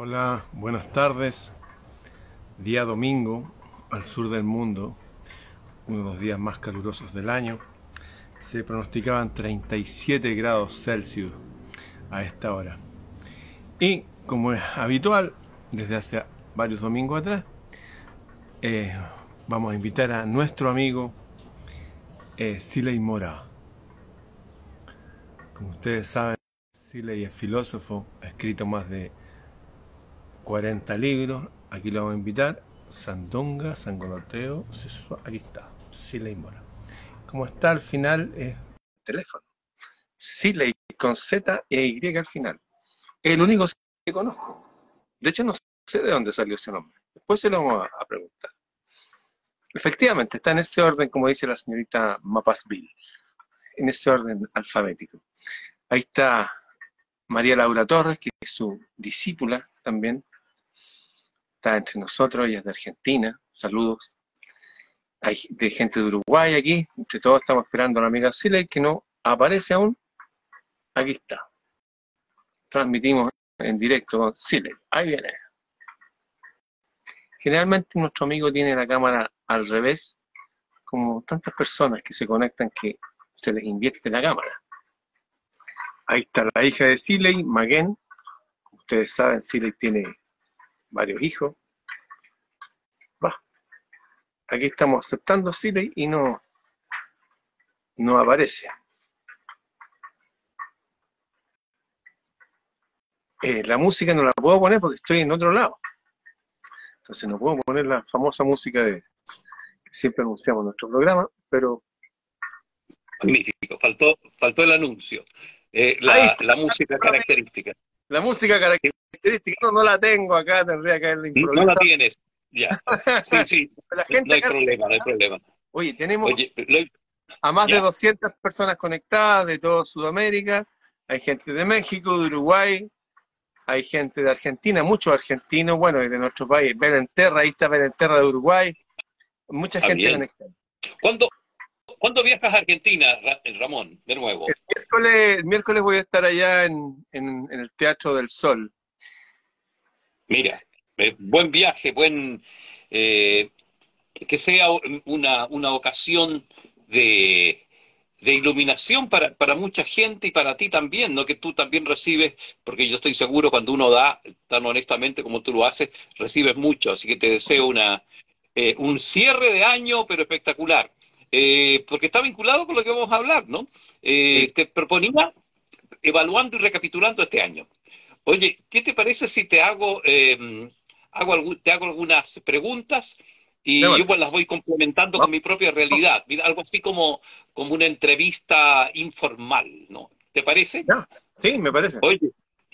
Hola, buenas tardes. Día domingo, al sur del mundo, uno de los días más calurosos del año. Se pronosticaban 37 grados Celsius a esta hora. Y como es habitual, desde hace varios domingos atrás, eh, vamos a invitar a nuestro amigo eh, Siley Mora. Como ustedes saben, Siley es filósofo, ha escrito más de 40 libros. Aquí lo vamos a invitar. Sandonga, Sangoloteo, aquí está, Siley Mora. Como está al final es teléfono. Siley con Z e Y al final. El único que conozco. De hecho, no sé de dónde salió ese nombre. Después se lo vamos a, preguntar. Efectivamente, está en ese orden, como dice la señorita Mapasville, en ese orden alfabético. Ahí está María Laura Torres, que es su discípula también, está entre nosotros, ella es de Argentina, saludos. Hay de gente de Uruguay aquí, entre todos estamos esperando a la amiga Siley, que no aparece aún. Aquí está. Transmitimos en directo Siley, ahí viene. Generalmente nuestro amigo tiene la cámara al revés, como tantas personas que se conectan que se les invierte la cámara. Ahí está la hija de Siley, Maguen. Ustedes saben, Siley tiene varios hijos. Va. Aquí estamos aceptando Siley y no, no aparece. Eh, la música no la puedo poner porque estoy en otro lado. Entonces no puedo poner la famosa música de que siempre anunciamos en nuestro programa, pero... Magnífico, faltó, faltó el anuncio. Eh, la, la música característica. La música característica, no, no la tengo acá, tendría que haberla No la tienes, ya. Sí, sí, la gente no hay problema, no hay problema. Oye, tenemos a más de 200 personas conectadas de toda Sudamérica, hay gente de México, de Uruguay, hay gente de Argentina, muchos argentinos, bueno, de nuestro país, Berenterra, ahí está Berenterra de Uruguay, mucha gente conectada. ¿Cuándo, ¿Cuándo viajas a Argentina, Ramón, de nuevo? El miércoles, miércoles voy a estar allá en, el Teatro del Sol. Mira, eh, buen viaje, buen... Eh, que sea una, una ocasión de, de iluminación para, para mucha gente y para ti también, ¿no? Que tú también recibes, porque yo estoy seguro cuando uno da, tan honestamente como tú lo haces, recibes mucho, así que te deseo una, eh, un cierre de año, pero espectacular. Eh, porque está vinculado con lo que vamos a hablar, ¿no? Eh, te proponía, evaluando y recapitulando este año. Oye, ¿qué te parece si te hago, hago te hago algunas preguntas y yo pues las voy complementando con mi propia realidad. Mira, algo así como, como una entrevista informal, ¿no? ¿Te parece? Sí, me parece. Oye,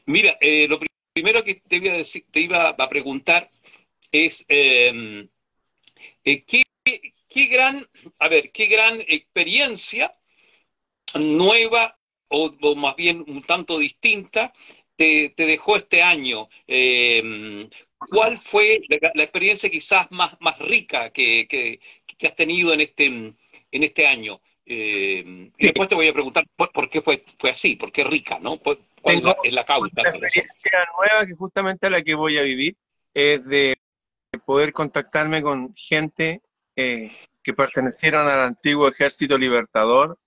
mira, eh, lo primero que te iba a, decir, te iba a preguntar es em, eh, ¿qué, qué gran, a ver, qué gran experiencia nueva o, o, más bien un tanto distinta te, te dejó este año? Eh, ¿Cuál fue la, experiencia quizás más, más rica que, que, has tenido en este, en este año? Eh, y después te voy a preguntar por, qué fue, fue así, por qué rica, ¿no? ¿Cuál es la causa? La experiencia nueva que justamente a la que voy a vivir es de poder contactarme con gente eh, que pertenecieron al antiguo ejército libertador.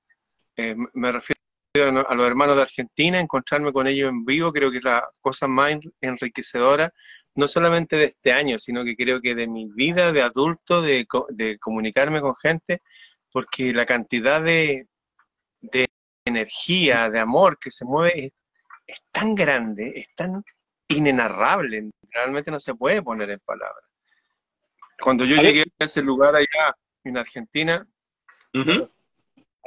Eh, me refiero a los hermanos de Argentina, encontrarme con ellos en vivo, creo que es la cosa más enriquecedora, no solamente de este año, sino que creo que de mi vida de adulto, de, comunicarme con gente, porque la cantidad de, energía, de amor que se mueve es, tan grande, es tan inenarrable, realmente no se puede poner en palabras. Cuando yo llegué a ese lugar allá en Argentina,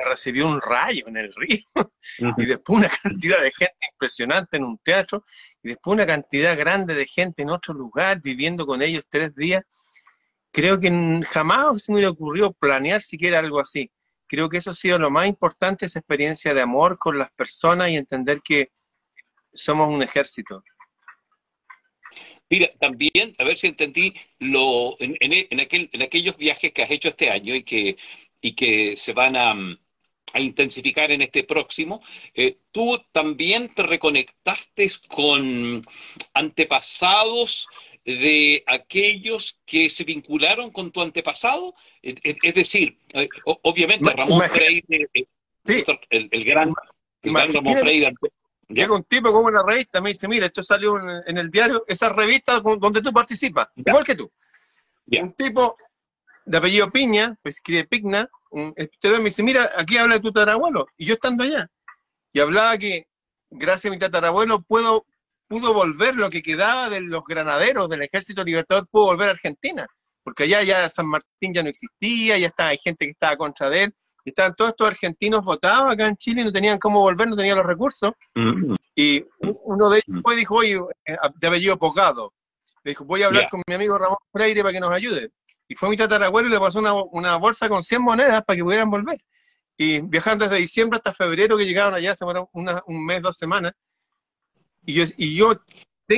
recibió un rayo en el río, y después una cantidad de gente impresionante en un teatro, y después una cantidad grande de gente en otro lugar, viviendo con ellos tres días. Creo que jamás se me ocurrió planear siquiera algo así. Creo que eso ha sido lo más importante, esa experiencia de amor con las personas y entender que somos un ejército. Mira, también, a ver si entendí, lo, en, en, aquel, en aquellos viajes que has hecho este año y que, y que se van a, a intensificar en este próximo, eh, tú también te reconectaste con antepasados de aquellos que se vincularon con tu antepasado, es decir, obviamente Ramón Freire, el, gran, Ramón Freire Llega un tipo con una revista, me dice, mira, esto salió en, el diario, esa revista donde tú participas, igual que tú. Un tipo de apellido Piña, pues escribe Pigna, un me dice, mira, aquí habla de tu tatarabuelo, y yo estando allá. Y hablaba que gracias a mi tatarabuelo puedo, pudo volver lo que quedaba de los granaderos del ejército libertador, pudo volver a Argentina, porque allá ya San Martín ya no existía, ya estaba, hay gente que estaba contra de él, estaban todos estos argentinos votados acá en Chile y no tenían cómo volver, no tenían los recursos. Mm. Y uno de ellos mm. fue y dijo, oye, eh, de apellido Pocado, le dijo, voy a hablar con mi amigo Ramón Freire para que nos ayude. Y fue mi tatarabuelo y le pasó una, bolsa con 100 monedas para que pudieran volver. Y viajando desde diciembre hasta febrero que llegaron allá, se fueron un mes, dos semanas. Y yo, y yo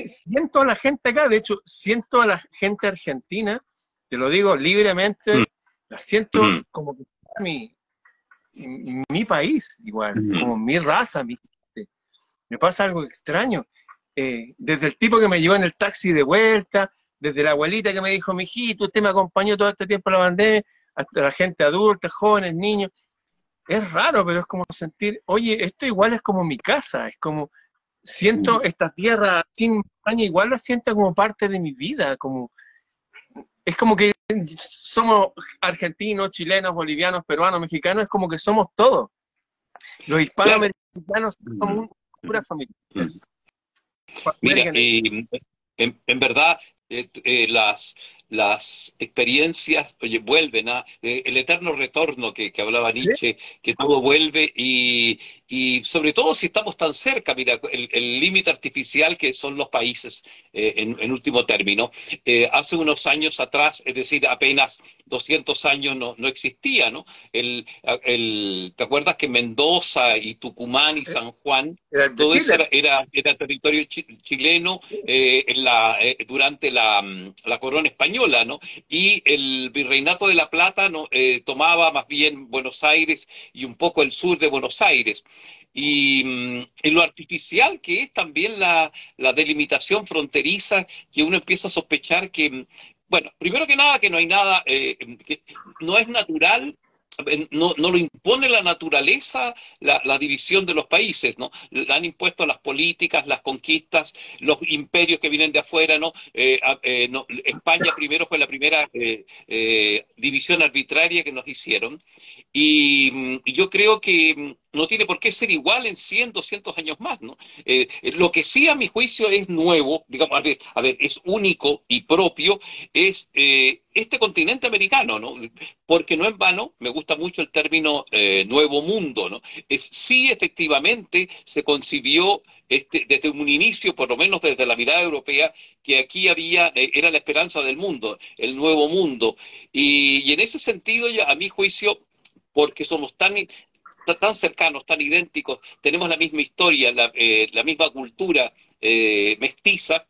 siento a la gente acá, de hecho, siento a la gente argentina, te lo digo libremente, mm. la siento como que mi, mi país, igual, como mi raza, mi Me pasa algo extraño. Eh, desde el tipo que me llevó en el taxi de vuelta, desde la abuelita que me dijo, mijito, usted me acompañó todo este tiempo a la bandera, hasta la gente adulta, jóvenes, niños. Es raro, pero es como sentir, oye, esto igual es como mi casa, es como, siento esta tierra sin montaña, igual la siento como parte de mi vida, como, es como que somos argentinos, chilenos, bolivianos, peruanos, mexicanos, es como que somos todos. Los hispanoamericanos somos una pura familia. Mira, en, verdad, eh, eh, las, las experiencias oye, vuelven a eh, el eterno retorno que, hablaba Nietzsche, que todo vuelve y, y sobre todo si estamos tan cerca, mira, el límite artificial que son los países eh, en, último término. Eh, hace unos años atrás, es decir, apenas 200 años no, no existía, ¿no? El, el, ¿Te acuerdas que Mendoza y Tucumán y San Juan, todo eso era, era, territorio chileno eh, en la, durante la, la, corona española, ¿no? Y el virreinato de La Plata ¿no? tomaba más bien Buenos Aires y un poco el sur de Buenos Aires. Y, mm, lo artificial que es también la, delimitación fronteriza, que uno empieza a sospechar que, mm, bueno, primero que nada, que no hay nada, eh, que no es natural eh, no, no, lo impone la naturaleza la, división de los países, ¿no? Han impuesto las políticas, las conquistas, los imperios que vienen de afuera, ¿no? Eh, España primero fue la primera división arbitraria que nos hicieron y mm, yo creo que no tiene por qué ser igual en 100, 200 años más, ¿no? Eh, eh, lo que sí a mi juicio es nuevo, digamos, a ver, es único y propio, es eh, este continente americano, ¿no? Porque no en vano, me gusta mucho el término nuevo mundo, ¿no? Es sí efectivamente se concibió este, desde un inicio, por lo menos desde la mirada europea, que aquí había, era la esperanza del mundo, el nuevo mundo. Y, en ese sentido, a mi juicio, porque somos tan tan cercanos, tan idénticos, tenemos la misma historia, la, eh, misma cultura eh, mestiza,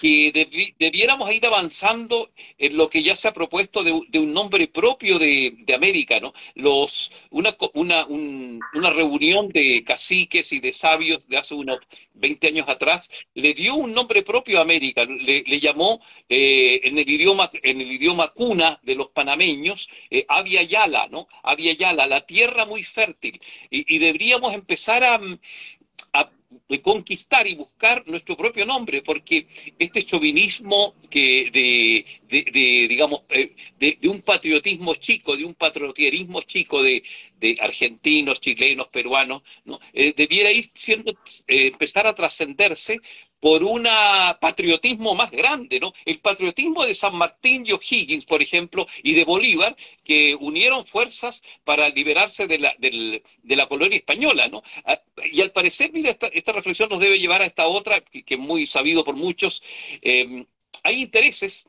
que debiéramos ir avanzando en lo que ya se ha propuesto de, un nombre propio de, América, ¿no? Los, una, una, una, reunión de caciques y de sabios de hace unos 20 años atrás le dio un nombre propio a América, le, llamó eh, en, el idioma, en el idioma cuna de los panameños eh, Yala, ¿no? Avia la tierra muy fértil. Y, y deberíamos empezar a de conquistar y buscar nuestro propio nombre, porque este chauvinismo que de, de, digamos, eh, de, un patriotismo chico, de un patriotismo chico de, argentinos, chilenos, peruanos, ¿no? Eh, debiera ir siendo, eh, empezar a trascenderse por un patriotismo más grande, ¿no? El patriotismo de San Martín y O'Higgins, por ejemplo, y de Bolívar, que unieron fuerzas para liberarse de la, de la colonia española, ¿no? Ah, y al parecer, mira, esta, reflexión nos debe llevar a esta otra, que, es muy sabido por muchos. Eh, hay intereses,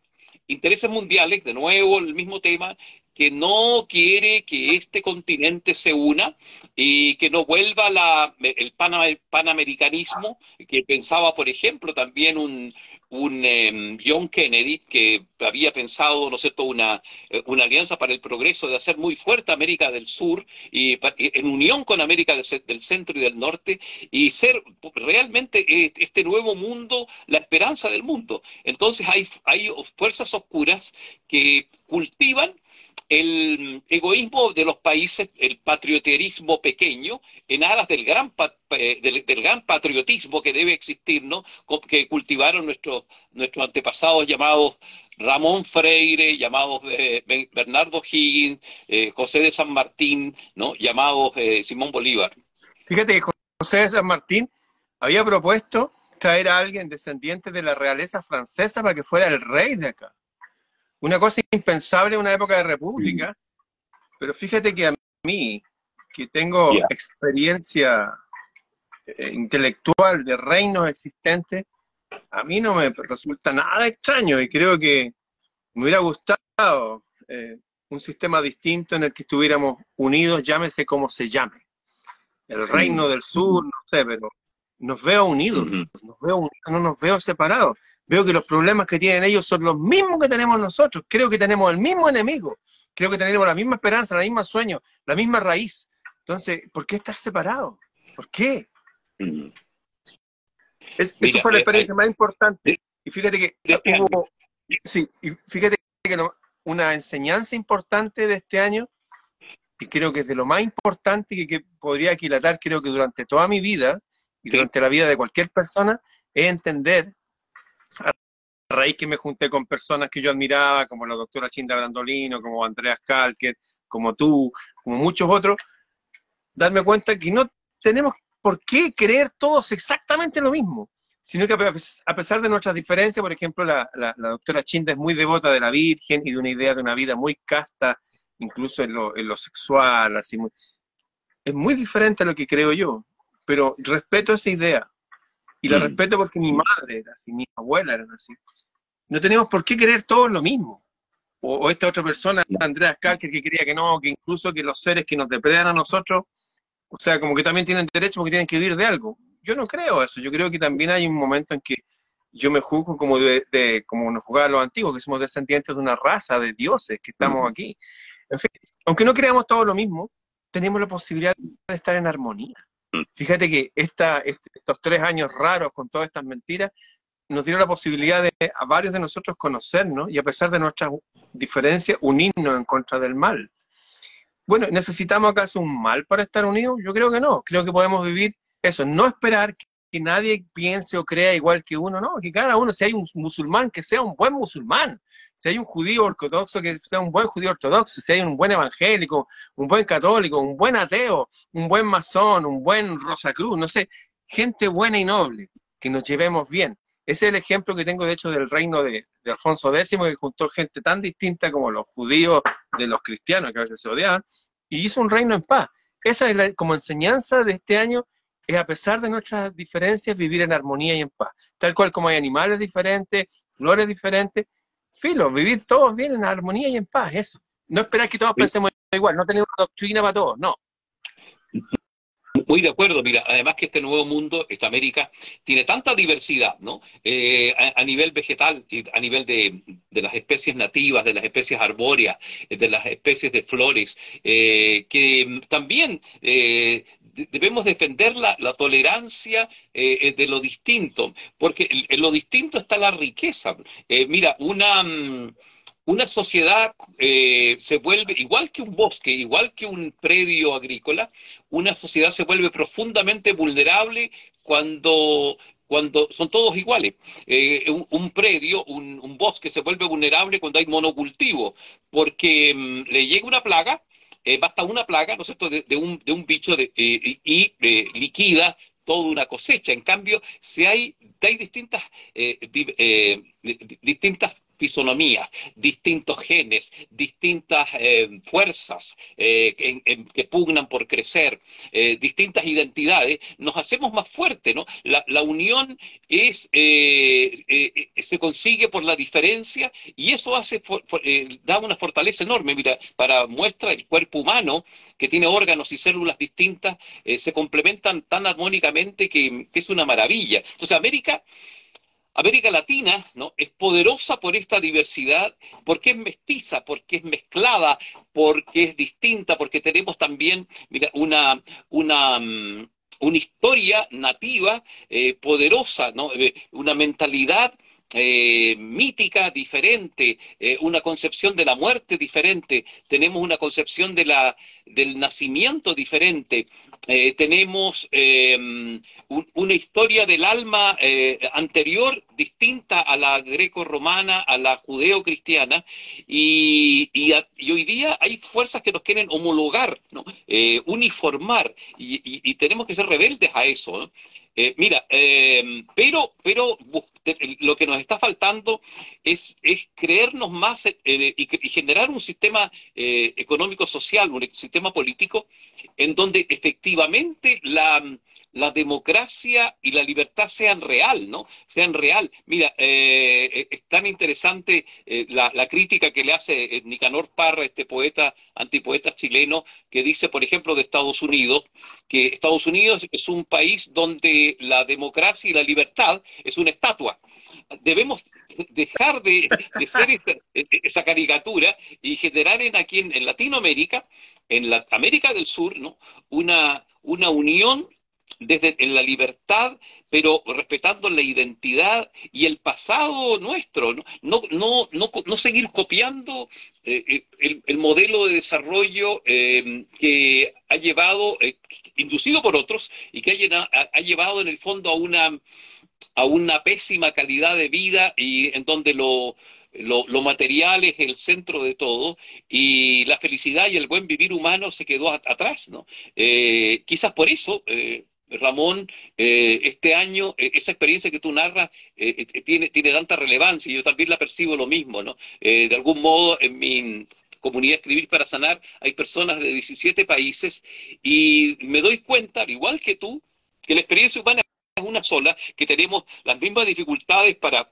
intereses mundiales, de nuevo el mismo tema, que no quiere que este continente se una y que no vuelva la, el panamericanismo que pensaba, por ejemplo, también un, un em, John Kennedy que había pensado, ¿no es cierto?, una, eh, una alianza para el progreso de hacer muy fuerte América del Sur y, en unión con América del, Centro y del Norte y ser realmente este nuevo mundo la esperanza del mundo. Entonces hay, hay fuerzas oscuras que cultivan el egoísmo de los países, el patrioterismo pequeño, en aras del gran, eh, del, gran patriotismo que debe existir, ¿no? que cultivaron nuestros, nuestros antepasados llamados Ramón Freire, llamados eh, Bernardo Higgins, eh, José de San Martín, ¿no? llamados Simón Bolívar. Fíjate que José de San Martín había propuesto traer a alguien descendiente de la realeza francesa para que fuera el rey de acá. Una cosa impensable en una época de república, pero fíjate que a mí, que tengo experiencia eh, intelectual de reinos existentes, a mí no me resulta nada extraño y creo que me hubiera gustado eh, un sistema distinto en el que estuviéramos unidos, llámese como se llame. El reino del sur, no sé, pero nos veo unidos, nos veo unidos, no nos veo separados veo que los problemas que tienen ellos son los mismos que tenemos nosotros. Creo que tenemos el mismo enemigo. Creo que tenemos la misma esperanza, la misma sueño, la misma raíz. Entonces, ¿por qué estar separados? ¿Por qué? Mm. eso fue la eh, experiencia más importante. Y fíjate que hubo, sí, y fíjate que una enseñanza importante de este año, y creo que es de lo más importante que, que podría aquilatar, creo que durante toda mi vida, y durante la vida de cualquier persona, es entender raíz que me junté con personas que yo admiraba, como la doctora Chinda Brandolino, como Andreas Kalker, como tú, como muchos otros, darme cuenta que no tenemos por qué creer todos exactamente lo mismo, sino que a pesar de nuestras diferencias, por ejemplo, la, doctora Chinda es muy devota de la Virgen y de una idea de una vida muy casta, incluso en lo, en lo sexual, así es muy diferente a lo que creo yo, pero respeto esa idea, y la mm. respeto porque mi madre era así, mi abuela era así. No tenemos por qué querer todos lo mismo. O, esta otra persona, Andrea Kalker, que quería que no, que incluso que los seres que nos depredan a nosotros, o sea, como que también tienen derecho porque tienen que vivir de algo. Yo no creo eso. Yo creo que también hay un momento en que yo me juzgo como de, como nos jugaban los antiguos, que somos descendientes de una raza de dioses que estamos aquí. En fin, aunque no creamos todo lo mismo, tenemos la posibilidad de estar en armonía. Fíjate que esta, estos tres años raros con todas estas mentiras nos dieron la posibilidad de a varios de nosotros conocernos y a pesar de nuestras diferencias unirnos en contra del mal. Bueno, ¿necesitamos acaso un mal para estar unidos? Yo creo que no. Creo que podemos vivir eso, no esperar que nadie piense o crea igual que uno, no, que cada uno, si hay un musulmán, que sea un buen musulmán, si hay un judío ortodoxo, que sea un buen judío ortodoxo, si hay un buen evangélico, un buen católico, un buen ateo, un buen masón, un buen Rosacruz, no sé, gente buena y noble, que nos llevemos bien. Ese es el ejemplo que tengo, de hecho, del reino de, Alfonso X, que juntó gente tan distinta como los judíos de los cristianos, que a veces se odiaban, y hizo un reino en paz. Esa es la, como enseñanza de este año es a pesar de nuestras diferencias vivir en armonía y en paz. Tal cual como hay animales diferentes, flores diferentes, filo, vivir todos bien en armonía y en paz, eso. No esperar que todos pensemos igual, no tener una doctrina para todos, no. Muy de acuerdo, mira, además que este nuevo mundo, esta América, tiene tanta diversidad, ¿no? Eh, a, nivel vegetal, a nivel de, las especies nativas, de las especies arbóreas, de las especies de flores, eh, que también eh, debemos defender la, tolerancia de lo distinto, porque en, lo distinto está la riqueza. mira, una... Mm, una sociedad eh, se vuelve, igual que un bosque, igual que un predio agrícola, una sociedad se vuelve profundamente vulnerable cuando, cuando son todos iguales. Eh, un, predio, un, bosque se vuelve vulnerable cuando hay monocultivo, porque mm, le llega una plaga, eh, basta una plaga, ¿no es cierto?, de, un, de un bicho de, y liquida toda una cosecha. En cambio, si hay, hay distintas, distintas fisonomías, distintos genes, distintas eh, fuerzas eh, que pugnan por crecer, eh, distintas identidades, nos hacemos más fuertes, ¿no? La, unión se consigue por la diferencia y eso hace, da una fortaleza enorme. Mira, para muestra el cuerpo humano, que tiene órganos y células distintas, se complementan tan armónicamente que es una maravilla. Entonces, América América Latina ¿no? es poderosa por esta diversidad, porque es mestiza, porque es mezclada, porque es distinta, porque tenemos también una, una, mm, una historia nativa eh, poderosa, ¿no? Eh, una mentalidad eh, mítica diferente, eh, una concepción de la muerte diferente, tenemos una concepción del nacimiento diferente, eh, tenemos em, una historia del alma anterior distinta a la greco-romana, a la judeo-cristiana, y, y, hoy día hay fuerzas que nos quieren homologar, ¿no? uniformar, y, y, tenemos que ser rebeldes a eso. Eh, mira, eh, pero, pero lo que nos está faltando es, es creernos más eh, y, generar un sistema económico social, un sistema político, en donde efectivamente la, la democracia y la libertad sean real, ¿no? Sean real. Mira, eh, eh, es tan interesante eh, la, crítica que le hace Nicanor Parra, este poeta, antipoeta chileno, que dice, por ejemplo, de Estados Unidos, que Estados Unidos es un país donde la democracia y la libertad es una estatua debemos dejar de, ser esa, caricatura y generar en aquí en, Latinoamérica, en la América del Sur, ¿no? una, una unión desde en la libertad, pero respetando la identidad y el pasado nuestro, no, no, no, no, seguir copiando eh, eh, el, modelo de desarrollo eh, que ha llevado, inducido por otros, y que ha, ha, llevado en el fondo a una, a una pésima calidad de vida y en donde lo, lo, material es el centro de todo y la felicidad y el buen vivir humano se quedó atrás, ¿no? quizás por eso Ramón, eh, este año, eh, esa experiencia que tú narras eh, tiene, tiene tanta relevancia y yo también la percibo lo mismo, ¿no? de algún modo, en mi comunidad Escribir para Sanar hay personas de 17 países y me doy cuenta, al igual que tú, que la experiencia humana es una sola, que tenemos las mismas dificultades para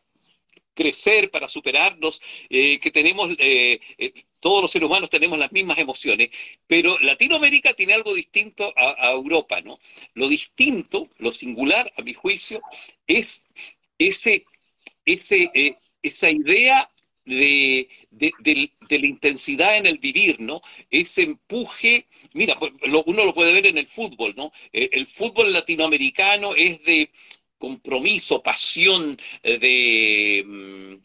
crecer, para superarnos, que tenemos todos los seres humanos tenemos las mismas emociones, pero Latinoamérica tiene algo distinto a, Europa, ¿no? Lo distinto, lo singular, a mi juicio, es ese, ese, eh, esa idea de, de, la intensidad en el vivir, ¿no? Ese empuje, mira, pues, uno lo puede ver en el fútbol, ¿no? Eh, el fútbol latinoamericano es de compromiso, pasión, eh, de mm,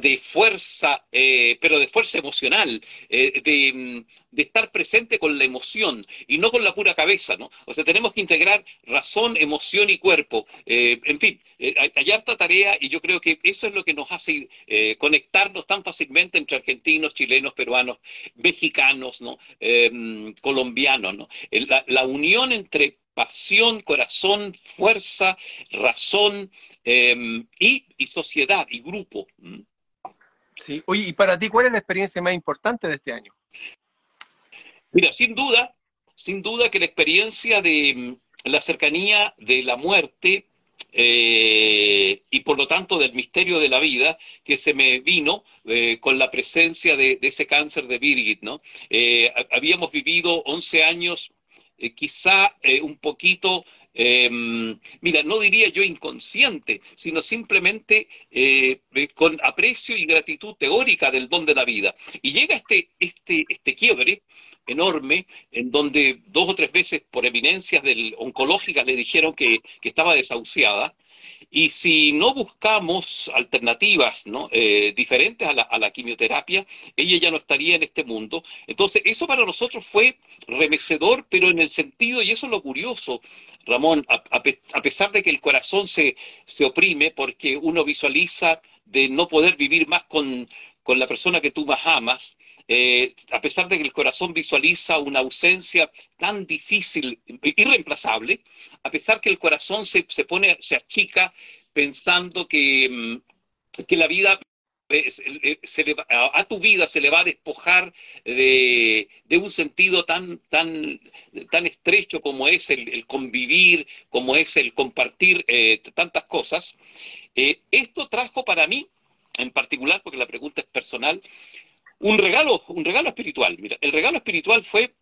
de fuerza, eh, pero de fuerza emocional, eh, de, de, estar presente con la emoción y no con la pura cabeza, ¿no? O sea, tenemos que integrar razón, emoción y cuerpo. En fin, hay, harta tarea y yo creo que eso es lo que nos hace conectarnos tan fácilmente entre argentinos, chilenos, peruanos, mexicanos, ¿no? colombianos, ¿no? La, la unión entre pasión, corazón, fuerza, razón y, y, sociedad y grupo. Sí, oye, y para ti, ¿cuál es la experiencia más importante de este año? Mira, sin duda, sin duda que la experiencia de mm, la cercanía de la muerte eh, y por lo tanto del misterio de la vida que se me vino eh, con la presencia de, ese cáncer de Birgit, ¿no? Eh, habíamos vivido 11 años quizá un poquito eh, mira, no diría yo inconsciente, sino simplemente eh, con aprecio y gratitud teórica del don de la vida. Y llega este, este, este quiebre enorme, en donde dos o tres veces por eminencias oncológicas le dijeron que, que estaba desahuciada, y si no buscamos alternativas ¿no? Eh, diferentes a la, a la, quimioterapia, ella ya no estaría en este mundo. Entonces, eso para nosotros fue remecedor, pero en el sentido, y eso es lo curioso, Ramón, a, pesar de que el corazón se, se, oprime porque uno visualiza de no poder vivir más con, con la persona que tú más amas, eh, a pesar de que el corazón visualiza una ausencia tan difícil, irreemplazable, a pesar que el corazón se, se pone, se achica pensando que, mm, que la vida eh, eh, a, tu vida se le va a despojar de, un sentido tan, tan, tan estrecho como es el, convivir, como es el compartir tantas cosas. esto trajo para mí, en particular, porque la pregunta es personal, un regalo, un regalo espiritual. Mira, el regalo espiritual fue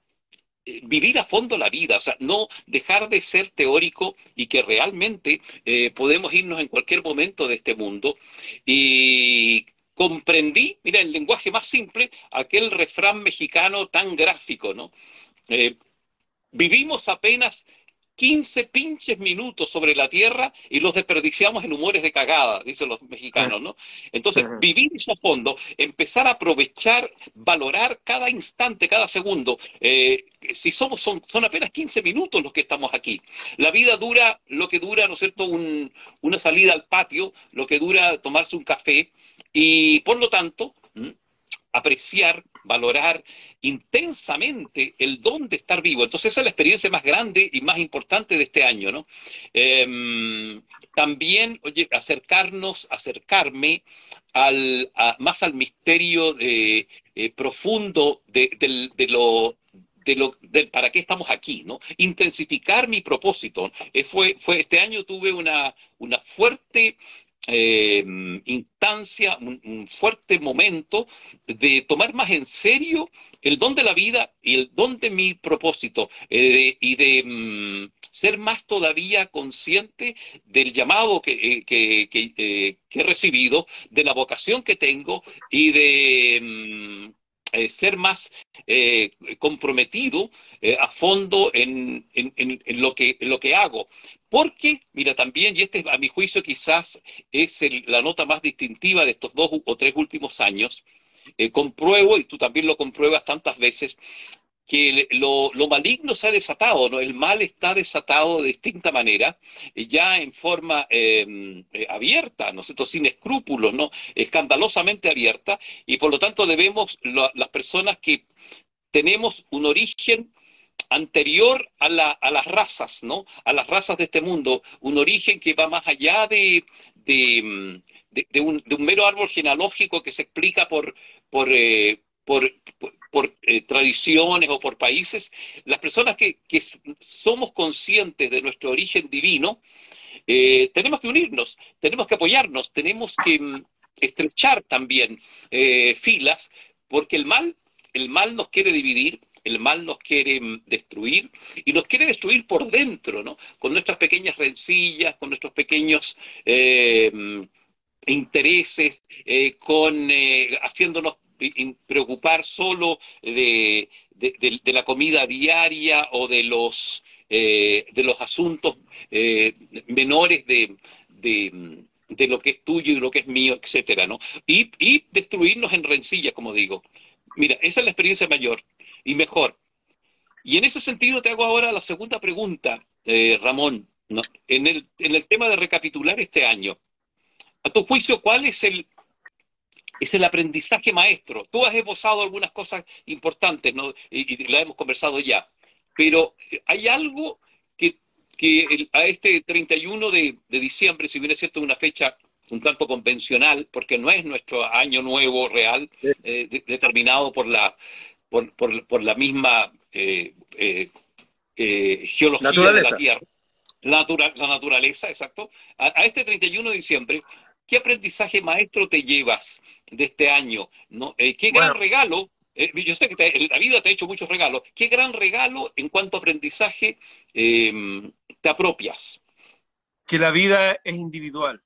eh, vivir a fondo la vida, o sea, no dejar de ser teórico y que realmente eh, podemos irnos en cualquier momento de este mundo. Y comprendí, mira, en lenguaje más simple, aquel refrán mexicano tan gráfico, ¿no? Eh, vivimos apenas 15 pinches minutos sobre la tierra y los desperdiciamos en humores de cagada, dicen los mexicanos, ¿no? Entonces, vivir eso a fondo, empezar a aprovechar, valorar cada instante, cada segundo. Eh, si somos, son, son apenas 15 minutos los que estamos aquí. La vida dura lo que dura, ¿no es cierto?, una salida al patio, lo que dura tomarse un café, y por lo tanto, apreciar, valorar intensamente el don de estar vivo. Entonces esa es la experiencia más grande y más importante de este año, ¿no? Em, también, oye, acercarnos, acercarme al, más al misterio eh, profundo de, lo de lo, para qué estamos aquí, ¿no? Intensificar mi propósito. Eh, fue, fue, este año tuve una, una fuerte eh, instancia, un, fuerte momento de tomar más en serio el don de la vida y el don de mi propósito eh, y de mm, ser más todavía consciente del llamado que, eh, que, he recibido, de la vocación que tengo y de mm, ser más comprometido a fondo en, lo que, en lo que hago. Porque, mira, también, y este a mi juicio quizás es la nota más distintiva de estos dos o tres últimos años, eh, compruebo, y tú también lo compruebas tantas veces, que lo, maligno se ha desatado, ¿no? El mal está desatado de distinta manera, eh, ya en forma em, eh, abierta, ¿no es cierto? Sin escrúpulos, ¿no? Escandalosamente abierta, y por lo tanto debemos, las personas que tenemos un origen anterior a, la, a, las razas, ¿no? A las razas de este mundo, un origen que va más allá de, de, de, un, un, mero árbol genealógico que se explica por, eh, eh, tradiciones o por países. Las personas que, que somos conscientes de nuestro origen divino, eh, tenemos que unirnos, tenemos que apoyarnos, tenemos que mm, estrechar también filas, porque el mal, el mal nos quiere dividir, el mal nos quiere mm, destruir y nos quiere destruir por dentro, ¿no? Con nuestras pequeñas rencillas, con nuestros pequeños eh, mm, intereses, eh, con eh, haciéndonos preocupar solo de, la comida diaria o de los, de los asuntos menores de, de, lo que es tuyo y lo que es mío, etcétera, ¿no? Y, y destruirnos en rencillas, como digo. Mira, esa es la experiencia mayor y mejor. Y en ese sentido te hago ahora la segunda pregunta, eh, Ramón, en, el, en el tema de recapitular este año. A tu juicio, ¿cuál es el, es el aprendizaje maestro? Tú has esbozado algunas cosas importantes, ¿no? y, y la hemos conversado ya, pero hay algo que, que a este 31 de, de diciembre, si bien es cierto una fecha un tanto convencional, porque no es nuestro año nuevo real, eh, determinado por la, por, por, la misma eh, eh, eh, geología de la Tierra. La, la naturaleza, exacto. A, este 31 de diciembre, ¿qué aprendizaje maestro te llevas de este año? ¿no? ¿Qué gran regalo? yo sé que la vida te ha hecho muchos regalos. ¿Qué gran regalo en cuanto a aprendizaje em, te apropias? Que la vida es individual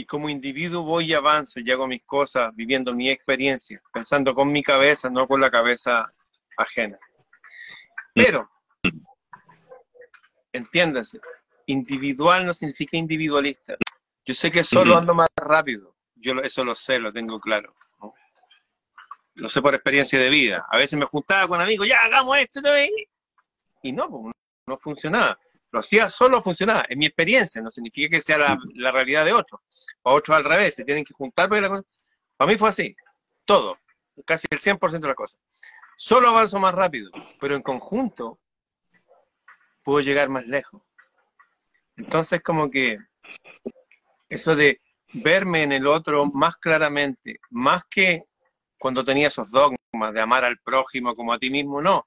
y como individuo voy y avanzo y hago mis cosas viviendo mi experiencia, pensando con mi cabeza, no con la cabeza ajena. Pero, entiéndase, individual no significa individualista. Yo sé que solo ando más rápido, yo eso lo sé, lo tengo claro. Lo sé por experiencia de vida. A veces me juntaba con amigos, ya hagamos esto, y no, pues, no funcionaba lo hacía solo funcionaba, en mi experiencia, no significa que sea la, realidad de otros. Para otros al revés, se tienen que juntar para Para mí fue así, todo, casi el 100% de la cosa. Solo avanzo más rápido, pero en conjunto puedo llegar más lejos. Entonces, como que eso de verme en el otro más claramente, más que cuando tenía esos dogmas de amar al prójimo como a ti mismo, no,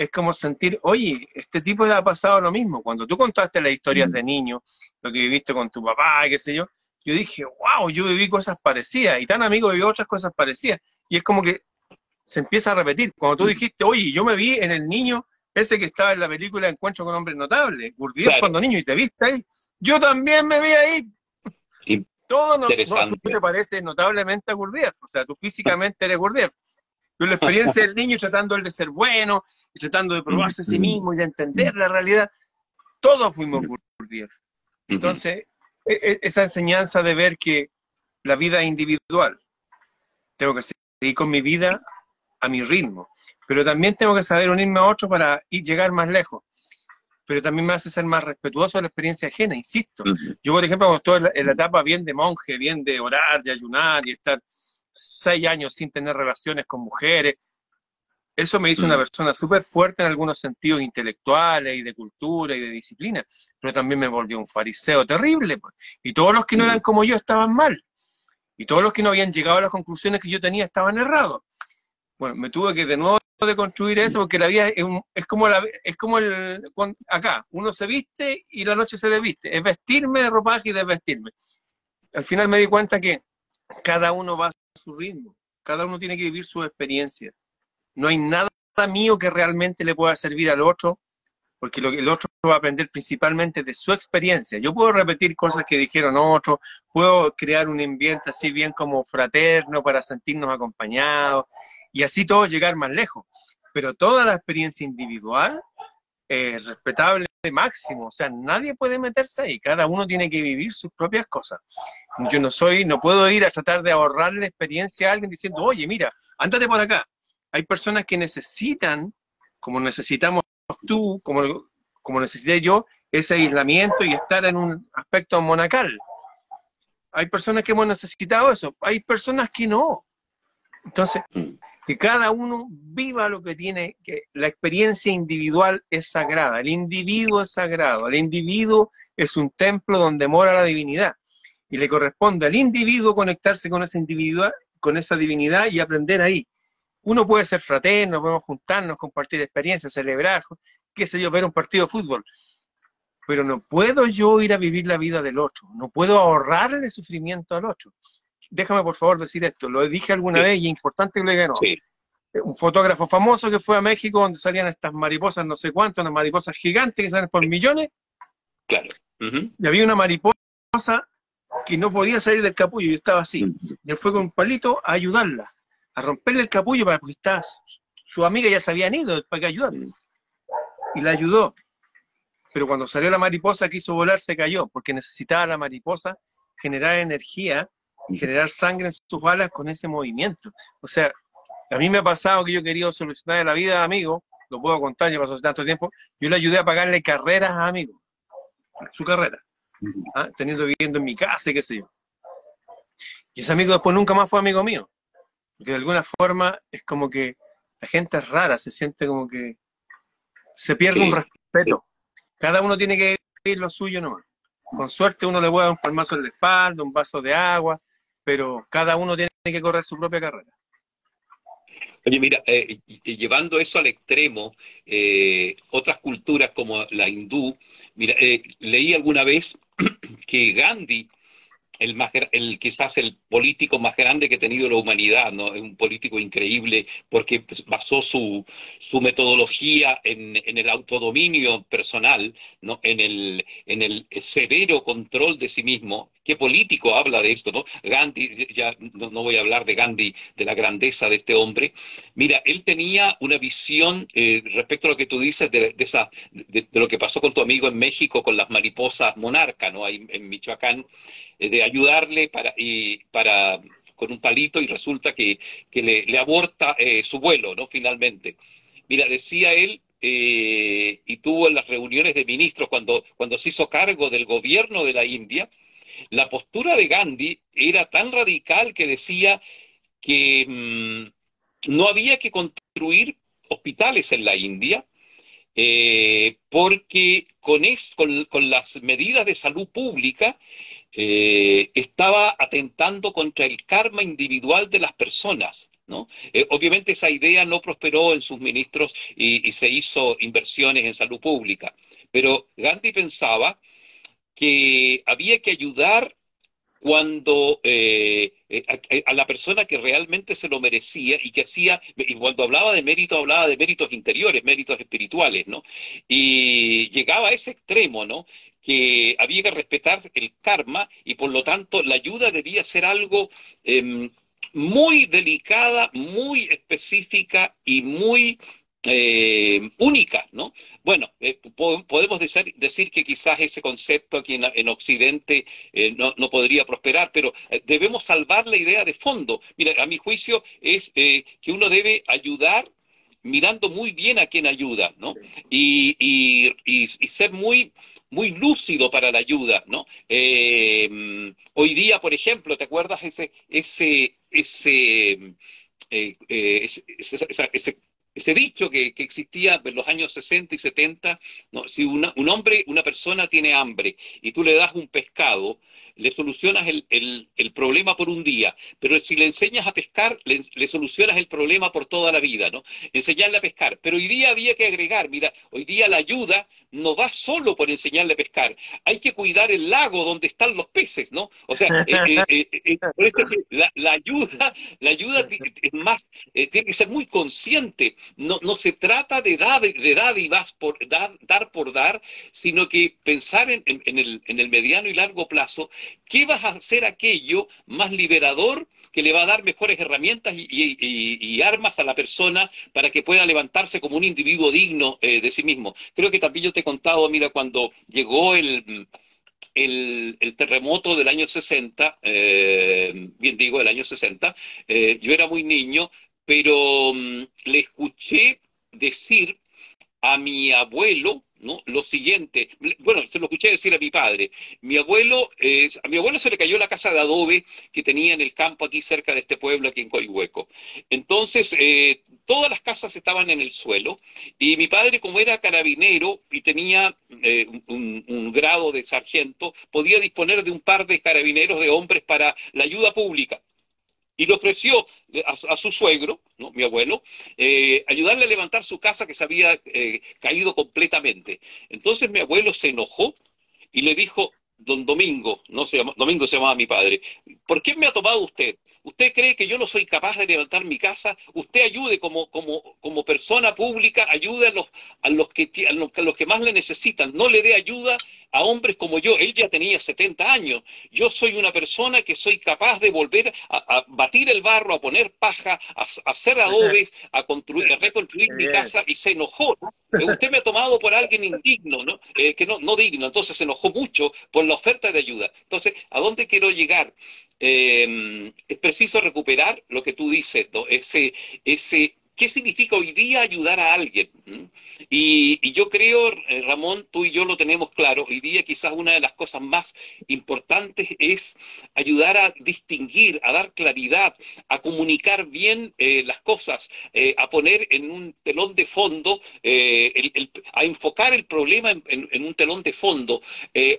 es como sentir, oye, este tipo le ha pasado lo mismo. Cuando tú contaste las historias mm. de niño, lo que viviste con tu papá, qué sé yo, yo dije, wow, yo viví cosas parecidas y tan amigo vivió otras cosas parecidas. Y es como que se empieza a repetir. Cuando tú dijiste, oye, yo me vi en el niño ese que estaba en la película Encuentro con Hombres Notables, Gurdjieff cuando niño, y te viste ahí. Yo también me vi ahí. Todo no, tú te pareces notablemente a Gurdjieff, o sea, tú físicamente eres Gurdjieff. Tú la experiencia del niño tratando de ser bueno, y tratando de probarse a sí mismo y de entender la realidad, todos fuimos Gurdjieff. Entonces, e, e, esa enseñanza de ver que la vida es individual, tengo que seguir con mi vida a mi ritmo, pero también tengo que saber unirme a otro para ir, llegar más lejos. Pero también me hace ser más respetuoso de la experiencia ajena, insisto. Yo, por ejemplo, cuando estoy en la, etapa bien de monje, bien de orar, de ayunar y estar seis años sin tener relaciones con mujeres, eso me hizo una persona súper fuerte en algunos sentidos intelectuales y de cultura y de disciplina, pero también me volvió un fariseo terrible. Pues. Y todos los que no eran como yo estaban mal. Y todos los que no habían llegado a las conclusiones que yo tenía estaban errados. Bueno, me tuve que de nuevo de construir eso porque la vida es, como la, es como el acá, uno se viste y la noche se desviste, es vestirme de ropaje y desvestirme. Al final me di cuenta que cada uno va su ritmo, cada uno tiene que vivir su experiencia. No hay nada mío que realmente le pueda servir al otro, porque lo, el otro va a aprender principalmente de su experiencia. Yo puedo repetir cosas que dijeron otros, puedo crear un ambiente así bien como fraterno para sentirnos acompañados y así todos llegar más lejos. Pero toda la experiencia individual es respetable máximo, o sea, nadie puede meterse ahí, cada uno tiene que vivir sus propias cosas. Yo no soy, no puedo ir a tratar de ahorrarle experiencia a alguien diciendo, oye, mira, ándate por acá. Hay personas que necesitan, como necesitamos tú, como, como necesité yo, ese aislamiento y estar en un aspecto monacal. Hay personas que hemos necesitado eso, hay personas que no. Entonces, mm que cada uno viva lo que tiene, que la experiencia individual es sagrada, el individuo es sagrado, el individuo es un templo donde mora la divinidad y le corresponde al individuo conectarse con esa individual, con esa divinidad y aprender ahí. Uno puede ser fraterno, podemos juntarnos, compartir experiencias, celebrar, qué sé yo, ver un partido de fútbol, pero no puedo yo ir a vivir la vida del otro, no puedo ahorrarle sufrimiento al otro déjame por favor decir esto, lo dije alguna vez y es importante que lo diga no. Un fotógrafo famoso que fue a México donde salían estas mariposas, no sé cuántas, unas mariposas gigantes que salen por millones. Claro. Y había una mariposa que no podía salir del capullo y estaba así. Y él fue con un palito a ayudarla, a romperle el capullo para porque estaba, su amiga ya se habían ido para que ayudar. Y la ayudó. Pero cuando salió la mariposa quiso volar, se cayó, porque necesitaba la mariposa generar energía generar sangre en sus alas con ese movimiento. O sea, a mí me ha pasado que yo he querido solucionar la vida a amigos, lo puedo contar, ya pasó tanto tiempo, yo le ayudé a pagarle carreras a amigos, su carrera, ¿ah? teniendo viviendo en mi casa y qué sé yo. Y ese amigo después nunca más fue amigo mío, porque de alguna forma es como que la gente es rara, se siente como que se pierde un respeto. Cada uno tiene que vivir lo suyo nomás. Con suerte uno le puede dar un palmazo en la espalda, un vaso de agua, pero cada uno tiene que correr su propia carrera. Oye, mira, eh, llevando eso al extremo, eh, otras culturas como la hindú, mira, eh, leí alguna vez que Gandhi el, más, el quizás el político más grande que ha tenido la humanidad, ¿no? Es un político increíble porque pues, basó su, su metodología en, en, el autodominio personal, ¿no? En el, en el severo control de sí mismo. ¿Qué político habla de esto, no? Gandhi, ya no, voy a hablar de Gandhi, de la grandeza de este hombre. Mira, él tenía una visión eh, respecto a lo que tú dices de, de esa, de, lo que pasó con tu amigo en México con las mariposas monarca, ¿no? Ahí en Michoacán eh, de ayudarle para, y, para, con un palito y resulta que, que le, aborta eh, su vuelo, ¿no? Finalmente. Mira, decía él, y tuvo en las reuniones de ministros cuando, cuando se hizo cargo del gobierno de la India, la postura de Gandhi era tan radical que decía que mm, no había que construir hospitales en la India, porque con, es, con, con, las medidas de salud pública eh, estaba atentando contra el karma individual de las personas. ¿no? Eh, obviamente esa idea no prosperó en sus ministros y, se hizo inversiones en salud pública, pero Gandhi pensaba que había que ayudar cuando eh, eh, a, la persona que realmente se lo merecía y que hacía, y cuando hablaba de mérito, hablaba de méritos interiores, méritos espirituales, ¿no? Y llegaba a ese extremo, ¿no? que había que respetar el karma y por lo tanto la ayuda debía ser algo em, muy delicada, muy específica y muy eh, única, ¿no? Bueno, eh, podemos decir, que quizás ese concepto aquí en, Occidente eh, no, podría prosperar, pero debemos salvar la idea de fondo. Mira, a mi juicio es que uno debe ayudar mirando muy bien a quien ayuda, ¿no? Y, ser muy, muy lúcido para la ayuda, ¿no? hoy día, por ejemplo, ¿te acuerdas ese, ese, ese, ese ese dicho que, existía en los años 60 y 70, ¿no? si un hombre, una persona tiene hambre y tú le das un pescado, le solucionas el, problema por un día, pero si le enseñas a pescar, le, solucionas el problema por toda la vida, ¿no? Enseñarle a pescar. Pero hoy día había que agregar, mira, hoy día la ayuda no va solo por enseñarle a pescar, hay que cuidar el lago donde están los peces, ¿no? O sea, eh, eh, eh, la, ayuda, la ayuda es más, tiene que ser muy consciente, no, no se trata de dar, de dar y vas por, dar, dar por dar, sino que pensar en, en, el, en el mediano y largo plazo ¿Qué vas a hacer aquello más liberador que le va a dar mejores herramientas y, armas a la persona para que pueda levantarse como un individuo digno eh, de sí mismo? Creo que también yo te he contado, mira, cuando llegó el, terremoto del año 60, eh, bien digo, del año 60, eh, yo era muy niño, pero mm, le escuché decir a mi abuelo, ¿no? Lo siguiente, bueno, se lo escuché decir a mi padre. Mi abuelo, a mi abuelo se le cayó la casa de adobe que tenía en el campo aquí cerca de este pueblo, aquí en Coihueco. Entonces, eh, todas las casas estaban en el suelo y mi padre, como era carabinero y tenía eh, un, grado de sargento, podía disponer de un par de carabineros de hombres para la ayuda pública y le ofreció a, su suegro, ¿no? mi abuelo, eh, ayudarle a levantar su casa que se había eh, caído completamente. Entonces mi abuelo se enojó y le dijo, don Domingo, no se llama, Domingo se llamaba mi padre, ¿por qué me ha tomado usted? ¿Usted cree que yo no soy capaz de levantar mi casa? Usted ayude como, como, como persona pública, ayude a los, a, los que, a los, que más le necesitan, no le dé ayuda a hombres como yo. Él ya tenía 70 años. Yo soy una persona que soy capaz de volver a, batir el barro, a poner paja, a, hacer adobes, a, construir, a reconstruir mi casa y se enojó. Eh, usted me ha tomado por alguien indigno, ¿no? Eh, que no, no digno. Entonces se enojó mucho por la oferta de ayuda. Entonces, ¿a dónde quiero llegar? Eh, es preciso recuperar lo que tú dices, ¿no? ese, ese ¿Qué significa hoy día ayudar a alguien? ¿Mm? Y, yo creo, eh, Ramón, tú y yo lo tenemos claro, hoy día quizás una de las cosas más importantes es ayudar a distinguir, a dar claridad, a comunicar bien eh, las cosas, eh, a poner en un telón de fondo, a enfocar el problema en, un telón de fondo,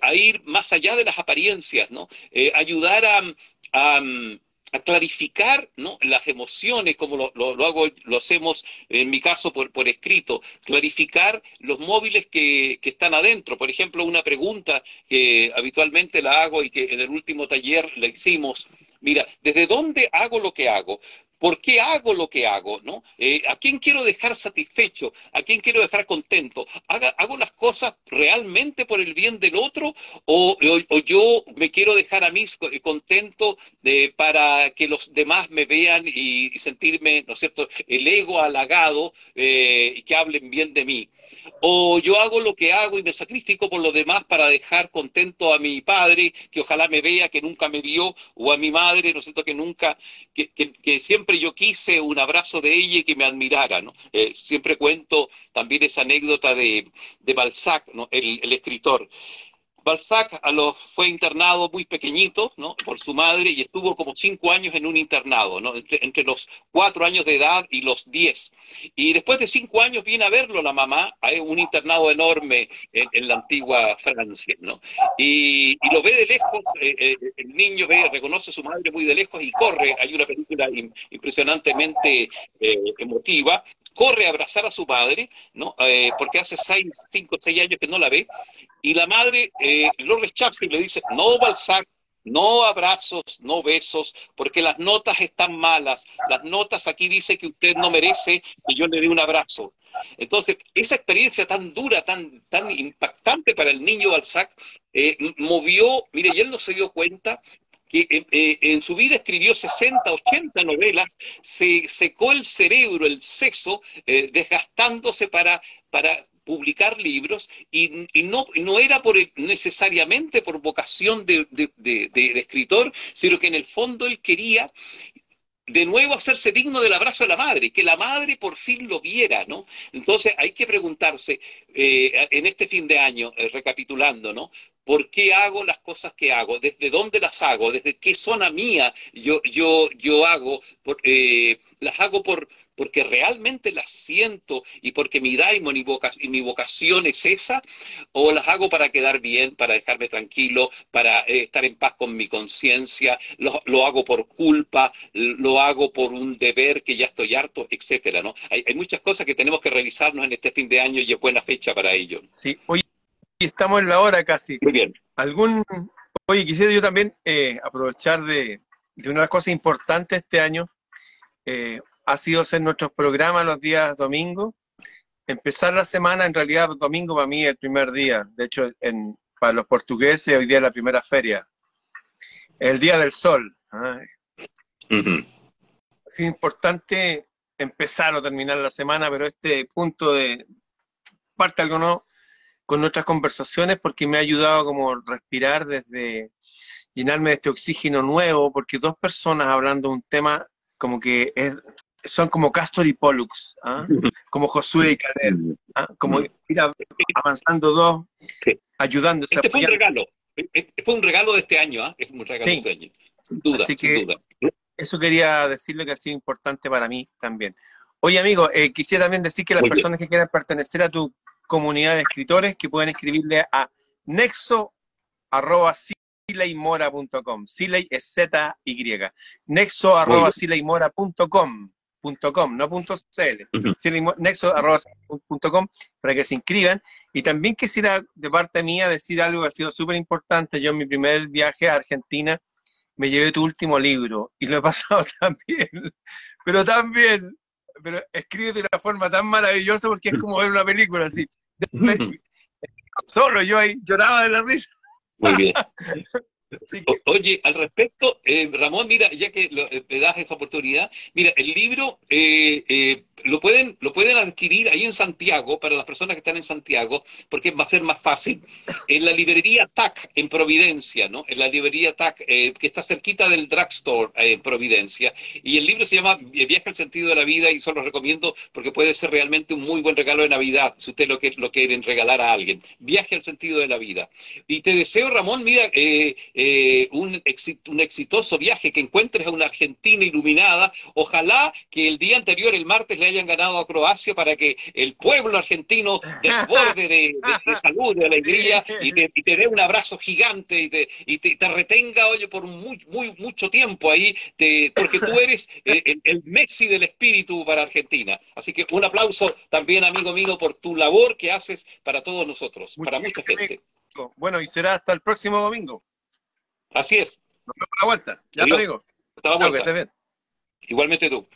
a ir más allá de las apariencias, ¿no? ayudar a a clarificar ¿no? las emociones, como lo, lo, hago, lo hacemos en mi caso por, por escrito, clarificar los móviles que, que, están adentro. Por ejemplo, una pregunta que habitualmente la hago y que en el último taller la hicimos, mira, ¿desde dónde hago lo que hago? ¿Por qué hago lo que hago? ¿no? Eh, ¿A quién quiero dejar satisfecho? ¿A quién quiero dejar contento? ¿Hago las cosas realmente por el bien del otro? ¿O, yo me quiero dejar a mí contento eh, para que los demás me vean y, sentirme, ¿no es cierto?, el ego halagado eh, y que hablen bien de mí o yo hago lo que hago y me sacrifico por los demás para dejar contento a mi padre, que ojalá me vea, que nunca me vio, o a mi madre, ¿no es cierto?, que nunca, que, siempre yo quise un abrazo de ella y que me admirara, ¿no? Eh, siempre cuento también esa anécdota de, de Balzac, ¿no? el escritor. Balzac a los, fue internado muy pequeñito, ¿no? Por su madre y estuvo como cinco años en un internado, ¿no? Entre, los cuatro años de edad y los diez. Y después de cinco años viene a verlo la mamá, hay un internado enorme en, la antigua Francia, ¿no? Y, lo ve de lejos, eh, eh, el niño ve, reconoce a su madre muy de lejos y corre. Hay una película impresionantemente eh, emotiva corre a abrazar a su madre, ¿no? porque hace seis, cinco, seis años que no la ve, y la madre eh, lo rechaza y le dice, no, Balzac, No abrazos, no besos, porque las notas están malas. Las notas aquí dice que usted no merece que yo le dé un abrazo. Entonces, esa experiencia tan dura, tan, tan impactante para el niño Balzac, eh, movió, mire, y él no se dio cuenta que eh, eh, en su vida escribió 60, 80 novelas, se secó el cerebro, el sexo, desgastándose para, para publicar libros y, no, no, era por, necesariamente por vocación de, escritor, sino que en el fondo él quería de nuevo hacerse digno del abrazo de la madre, que la madre por fin lo viera, ¿no? Entonces hay que preguntarse eh, en este fin de año, eh, recapitulando, ¿no? ¿Por qué hago las cosas que hago? ¿Desde dónde las hago? ¿Desde qué zona mía yo, yo, yo hago? Eh, ¿Las hago por, porque realmente las siento y porque mi daimon y, mi vocación es esa, o las hago para quedar bien, para dejarme tranquilo, para eh, estar en paz con mi conciencia, lo, hago por culpa, lo hago por un deber que ya estoy harto, etcétera, ¿no? Hay, muchas cosas que tenemos que revisarnos en este fin de año y es buena fecha para ello. Sí, estamos en la hora casi. Muy bien. ¿Algún... Oye, quisiera yo también eh, aprovechar de, de, una de las cosas importantes este año. Eh, ha sido hacer nuestros programas los días domingos. Empezar la semana, en realidad, domingo para mí es el primer día. De hecho, en, para los portugueses, hoy día es la primera feria. El día del sol. Es importante empezar o terminar la semana, pero este punto de parte algo no con nuestras conversaciones porque me ha ayudado como respirar desde llenarme de este oxígeno nuevo, porque dos personas hablando de un tema como que es son como Castor y Pollux, ¿ah? como Josué y Caleb, ¿ah? como ir avanzando dos, ayudándose. Este fue un regalo, este fue un regalo de este año, ¿ah? es un regalo de este año, sin duda, Así que Eso quería decirle que ha sido importante para mí también. Oye, amigo, eh, quisiera también decir que las personas que quieran pertenecer a tu comunidad de escritores, que pueden escribirle a nexo arroba sileymora.com. Siley es Z-Y. Nexo arroba sileymora.com .com, no .cl, nexo.com para que se inscriban. Y también quisiera, de parte mía, decir algo que ha sido súper importante. Yo en mi primer viaje a Argentina me llevé tu último libro y lo he pasado tan bien, pero tan bien, pero escribe de una forma tan maravillosa porque es como ver una película así. Solo yo ahí lloraba de la risa. Muy bien. Oye, al respecto, eh, Ramón, mira, ya que eh, me das esa oportunidad, mira, el libro eh, lo pueden lo pueden adquirir ahí en Santiago, para las personas que están en Santiago, porque va a ser más fácil, en la librería TAC en Providencia, ¿no? En la librería TAC, que está cerquita del drugstore en Providencia. Y el libro se llama Viaje al sentido de la vida y solo lo recomiendo porque puede ser realmente un muy buen regalo de Navidad, si usted lo, que, lo quieren regalar a alguien. Viaje al sentido de la vida. Y te deseo, Ramón, mira, eh, eh, un, un exitoso viaje, que encuentres a una Argentina iluminada. Ojalá que el día anterior, el martes, le hayan ganado a Croacia para que el pueblo argentino desborde de, salud, de alegría y te, dé un abrazo gigante y te, y te, retenga, oye, por muy, muy, mucho tiempo ahí, porque tú eres eh, el, el, Messi del espíritu para Argentina. Así que un aplauso también, amigo mío, por tu labor que haces para todos nosotros, para mucha gente. Bueno, y será hasta el próximo domingo. Así es. Nos vemos la vuelta. Ya te digo. Hasta la vuelta. Igualmente tú.